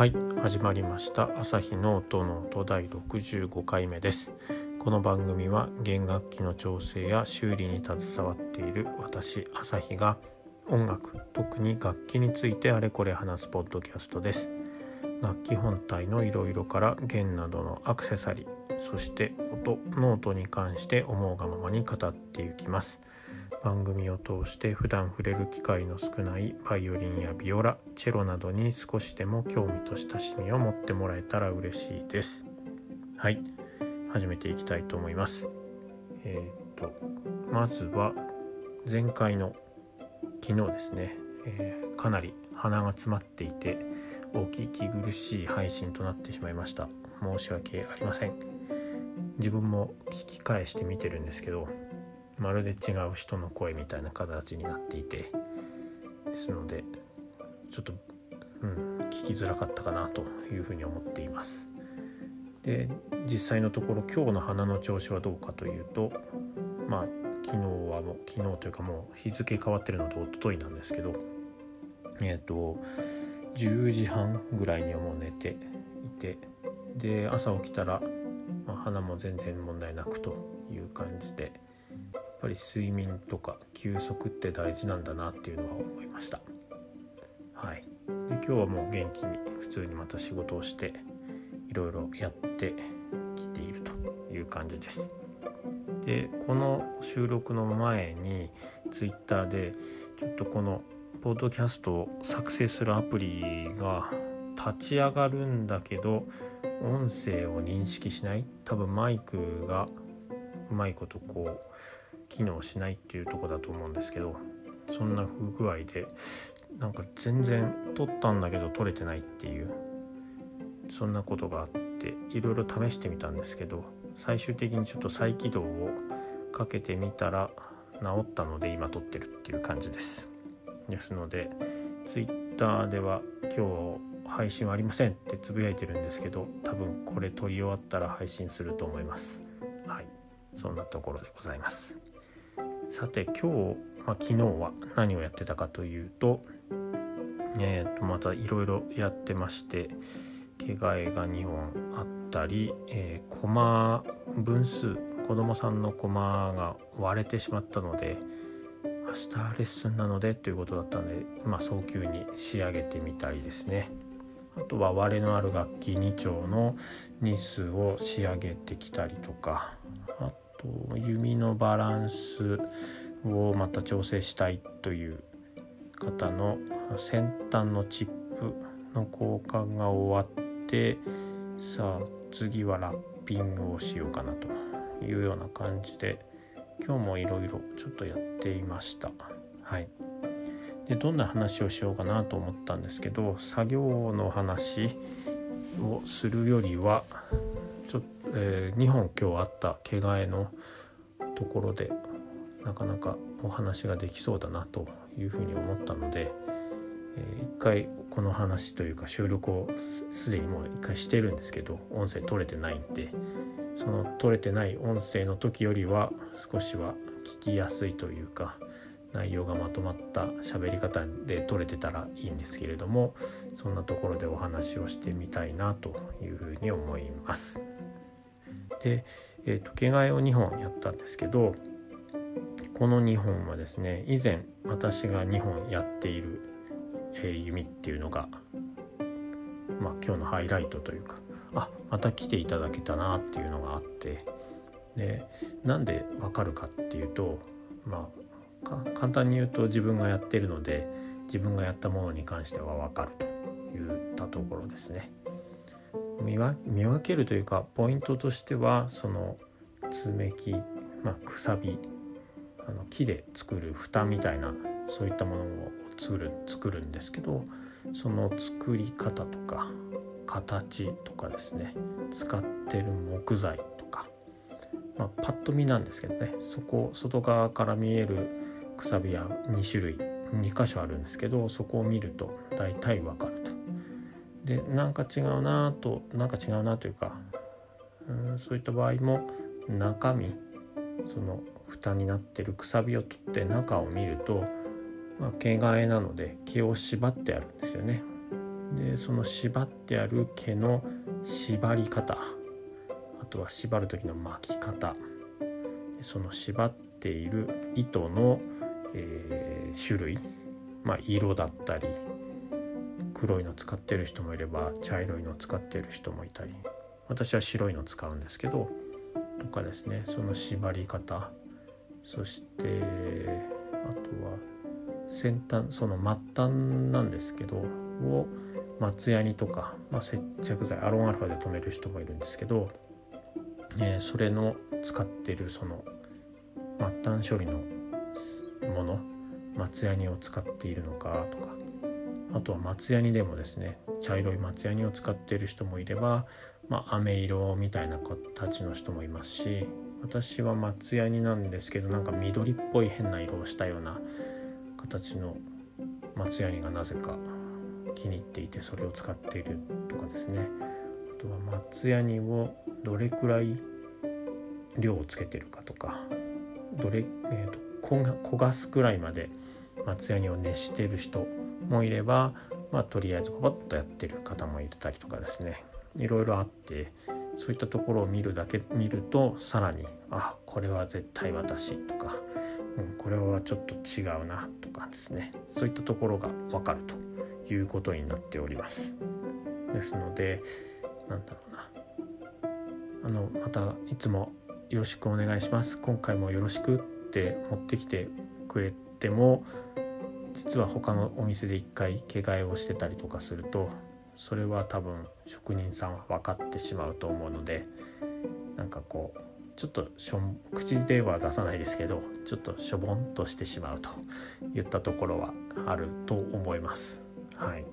はい始まりました。朝日の音ノート第65回目です。この番組は弦楽器の調整や修理に携わっている私朝日が音楽特に楽器についてあれこれ話すポッドキャストです。楽器本体のいろいろから弦などのアクセサリーそして音ノートに関して思うがままに語っていきます。番組を通して普段触れる機会の少ないバイオリンやビオラチェロなどに少しでも興味と親しみを持ってもらえたら嬉しいです。はい。始めていきたいと思います。えー、っとまずは前回の昨日ですね、えー、かなり鼻が詰まっていてお聞き苦しい配信となってしまいました。申し訳ありません。自分も聞き返してみてるんですけどまるで違う人の声みたいな形になっていてですのでちょっと、うん、聞きづらかったかなというふうに思っています。で実際のところ今日の鼻の調子はどうかというとまあ昨日はもう昨日というかもう日付変わってるので一昨日なんですけどえっ、ー、と10時半ぐらいにはもう寝ていてで朝起きたら、まあ、鼻も全然問題なくという感じでぱり睡眠とか休息って大事なんだなっていうのは思いました。はい。で今日はもう元気に普通にまた仕事をしていろいろやってきているという感じです。でこの収録の前に Twitter でちょっとこのポッドキャストを作成するアプリが立ち上がるんだけど音声を認識しない。多分マイクがうまいことこう機能しないっていうとこだと思うんですけどそんな不具合でなんか全然撮ったんだけど撮れてないっていうそんなことがあっていろいろ試してみたんですけど最終的にちょっと再起動をかけてみたら治ったので今撮ってるっていう感じです。ですので Twitter では今日配信はありませんってつぶやいてるんですけど多分これ撮り終わったら配信すると思います。はい。そんなところでございます。さて今日、まあ、昨日は何をやってたかというと,、えー、とまたいろいろやってまして毛替えが2本あったり、えー、コマ分数子供さんのコマが割れてしまったので明日レッスンなのでということだったので、まあ、早急に仕上げてみたりですね。あとは割れのある楽器2丁のニスを仕上げてきたりとか。と弓のバランスをまた調整したいという方の先端のチップの交換が終わってさあ次はラッピングをしようかなというような感じで今日もいろいろちょっとやっていました。はい。でどんな話をしようかなと思ったんですけど作業の話をするよりはちょっと、えー、2本今日あった毛替えのところでなかなかお話ができそうだなというふうに思ったので、えー、一回この話というか収録をすでにもう一回してるんですけど音声取れてないんでその取れてない音声の時よりは少しは聞きやすいというか内容がまとまった喋り方で取れてたらいいんですけれどもそんなところでお話をしてみたいなというふうに思います。で、えーと、毛替えを2本やったんですけどこの2本はですね以前私が2本やっている、えー、弓っていうのがまあ今日のハイライトというかあまた来ていただけたなっていうのがあってでなんでわかるかっていうとまあ簡単に言うと自分がやってるので自分がやったものに関してはわかるといったところですね。見分けるというかポイントとしてはその爪木、まあ、くさびあの木で作る蓋みたいなそういったものを作る作るんですけどその作り方とか形とかですね使ってる木材とか、まあ、パッと見なんですけどねそこ外側から見えるくさびは2種類2箇所あるんですけどそこを見ると大体わかる。でなんか違うなとなんか違うなというかうんそういった場合も中身その蓋になってるくさびを取って中を見ると、まあ、毛替えなので毛を縛ってあるんですよね。でその縛ってある毛の縛り方あとは縛る時の巻き方その縛っている糸の、えー、種類、まあ、色だったり黒いの使ってる人もいれば茶色いの使ってる人もいたり私は白いの使うんですけどとかですね。その縛り方。そしてあとは先端その末端なんですけどを松ヤニとか、まあ、接着剤アロンアルファで留める人もいるんですけど、えー、それの使ってるその末端処理のもの松ヤニを使っているのかとかあとは松ヤニでもですね茶色い松ヤニを使っている人もいれば、まあ、飴色みたいな形の人もいますし私は松ヤニなんですけどなんか緑っぽい変な色をしたような形の松ヤニがなぜか気に入っていてそれを使っているとかですね。あとは松ヤニをどれくらい量をつけてるかとかどれ、えーと、焦がすくらいまで松ヤニを熱してる人もいれば、まあ、とりあえずパパッとやってる方もいたりとかですね。いろいろあってそういったところを見るだけ見るとさらにあこれは絶対私とか、うん、これはちょっと違うなとかですね。そういったところが分かるということになっております。ですのでなんだろうな。あのまたいつもよろしくお願いします。今回もよろしくって持ってきてくれても実は他のお店で一回毛替えをしてたりとかするとそれは多分職人さんは分かってしまうと思うのでなんかこうちょっとしょ口では出さないですけどちょっとしょぼんとしてしまうといったところはあると思います。はい、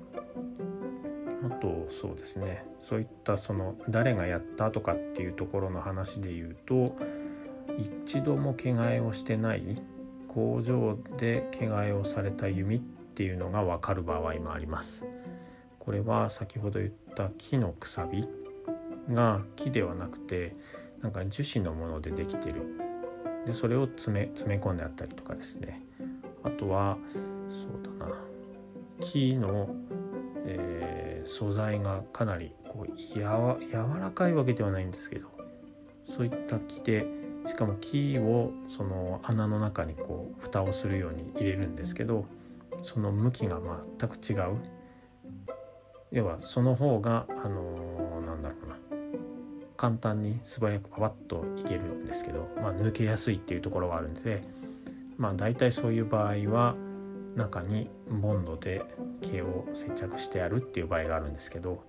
あとそうですねそういったその誰がやったとかっていうところの話で言うと一度も毛替えをしてない工場で毛替えをされた弓っていうのが分かる場合もあります。これは先ほど言った木のくさびが木ではなくてなんか樹脂のものでできてる。でそれを詰め詰め込んであったりとかですね。あとはそうだな。木の、えー、素材がかなりこうやわ柔らかいわけではないんですけどそういった木でしかも木をその穴の中にこう蓋をするように入れるんですけどその向きが全く違う。要はその方があのー、なんだろうな。簡単に素早くパパッといけるんですけど、まあ、抜けやすいっていうところがあるのでまあ大体そういう場合は中にボンドで毛を接着してやるっていう場合があるんですけど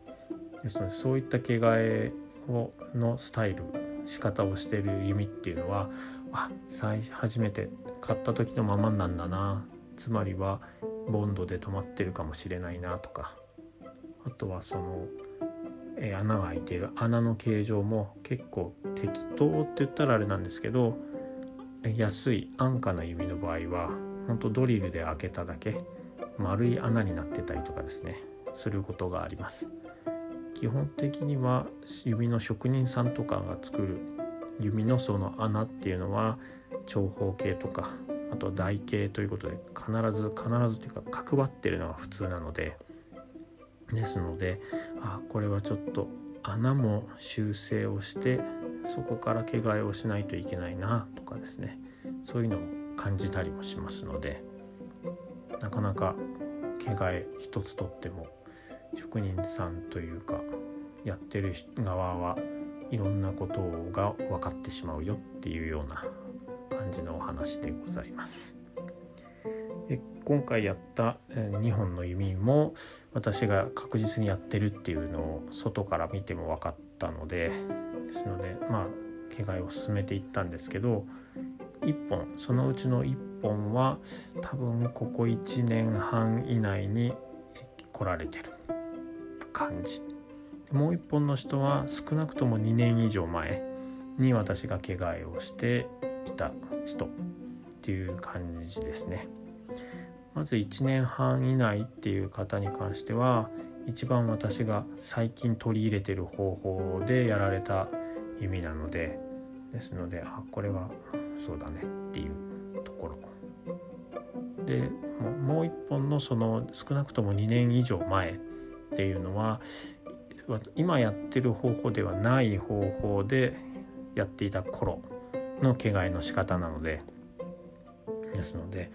ですのでそういった毛替えをのスタイル仕方をしてる弓っていうのはあ最初めて買った時のままなんだな。つまりはボンドで止まってるかもしれないなとか。あとはその、えー、穴が開いている穴の形状も結構適当って言ったらあれなんですけど安い安価な指の場合は本当ドリルで開けただけ丸い穴になってたりとかですね。することがあります。基本的には指の職人さんとかが作る指のその穴っていうのは長方形とかあと台形ということで必ず必ずというか角張ってるのが普通なのでですのであこれはちょっと穴も修正をしてそこから毛替えをしないといけないなとかですね。そういうのを感じたりもしますのでなかなか毛替え一つとっても職人さんというかやってる側はいろんなことが分かってしまうよっていうような感じのお話でございます。今回やった2本の弓も私が確実にやってるっていうのを外から見ても分かったのでですのでまあ毛替えを進めていったんですけど1本そのうちの1本は多分ここ1年半以内に来られてる感じもう1本の人は少なくとも2年以上前に私が毛替えをしていた人っていう感じですね。まず1年半以内っていう方に関しては一番私が最近取り入れてる方法でやられた弓なのでですのであこれはそうだねっていうところでもう一本のその少なくとも2年以上前っていうのは今やってる方法ではない方法でやっていた頃の毛替えの仕方なのでですので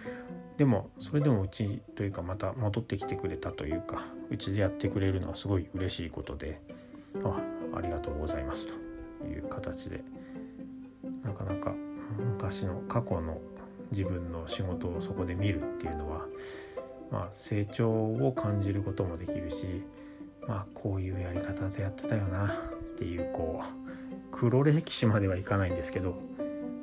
でもそれでもうちというかまた戻ってきてくれたというかうちでやってくれるのはすごい嬉しいことであありがとうございますという形でなかなか昔の過去の自分の仕事をそこで見るっていうのは、まあ、成長を感じることもできるし、まあ、こういうやり方でやってたよなっていうこう黒歴史まではいかないんですけど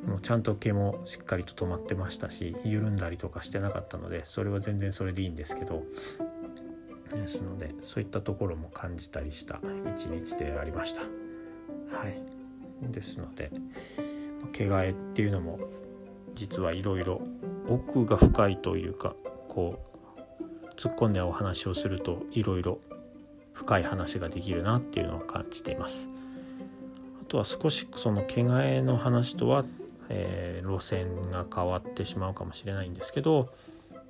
もうちゃんと毛もしっかりと止まってましたし緩んだりとかしてなかったのでそれは全然それでいいんですけどですのでそういったところも感じたりした一日でありました。はいですので毛替えっていうのも実はいろいろ奥が深いというかこう突っ込んでお話をするといろいろ深い話ができるなっていうのを感じています。あとは少しその毛替えの話とは、えー、路線が変わってしまうかもしれないんですけど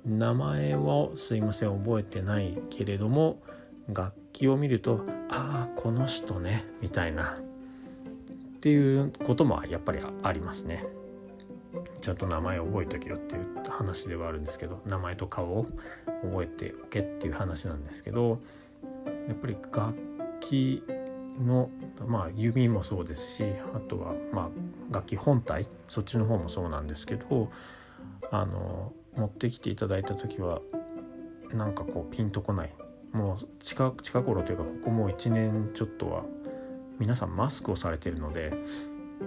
名前をすいません覚えてないけれども楽器を見るとああこの人ねみたいなっていうこともやっぱりありますね。ちゃんと名前覚えとけよっていう話ではあるんですけど名前と顔を覚えておけっていう話なんですけどやっぱり楽器のまあ弓もそうですしあとはまあ楽器本体そっちの方もそうなんですけどあの持ってきていただいた時はなんかこうピンとこない。もう近近頃というかここもう1年ちょっとは皆さんマスクをされてるので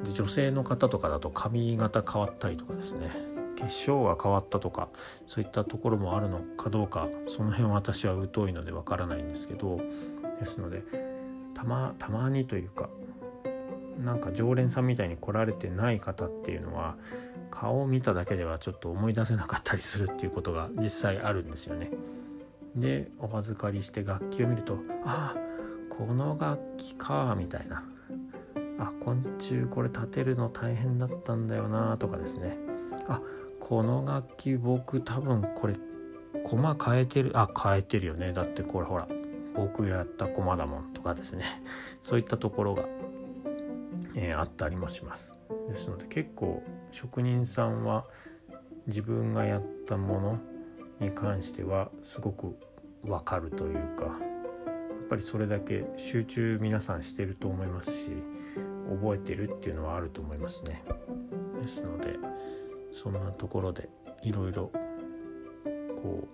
で女性の方とかだと髪型変わったりとかですね化粧が変わったとかそういったところもあるのかどうかその辺は私は疎いのでわからないんですけどですのでたまたまにというかなんか常連さんみたいに来られてない方っていうのは顔を見ただけではちょっと思い出せなかったりするっていうことが実際あるんですよね。でお預かりして楽器を見るとああこの楽器かみたいなあ昆虫これ立てるの大変だったんだよなとかですね。あこの楽器僕多分これ駒変えてるあ変えてるよね。だってこれほら僕やった駒だもんとかですね。そういったところが、えー、あったりもします。ですので結構職人さんは自分がやったものに関してはすごくわかるというかっぱりそれだけ集中皆さんしてると思いますし覚えてるっていうのはあると思いますね。ですのでそんなところでいろいろこ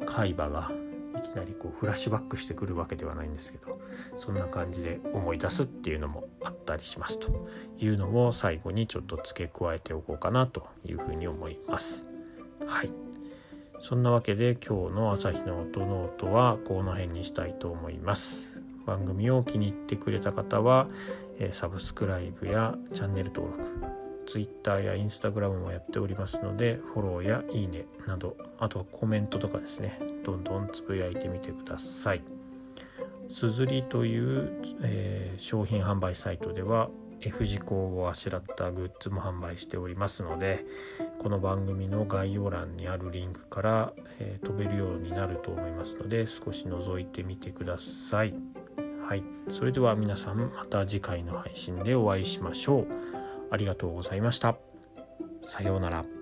う海馬がいきなりこうフラッシュバックしてくるわけではないんですけどそんな感じで思い出すっていうのもあったりしますというのを最後にちょっと付け加えておこうかなというふうに思います。はいそんなわけで今日の朝日の音ノートはこの辺にしたいと思います。番組を気に入ってくれた方は、えサブスクライブやチャンネル登録 Twitter や Instagram もやっておりますのでフォローやいいねなどあとはコメントとかですねどんどんつぶやいてみてください。すずりという、えー、商品販売サイトでは F 字工をあしらったグッズも販売しておりますのでこの番組の概要欄にあるリンクから、えー、飛べるようになると思いますので少し覗いてみてください。はい、それでは皆さんまた次回の配信でお会いしましょう。ありがとうございました。さようなら。